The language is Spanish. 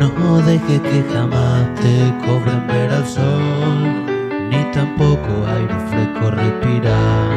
No dejes que jamás te cobren ver al sol, ni tampoco aire fresco respirar.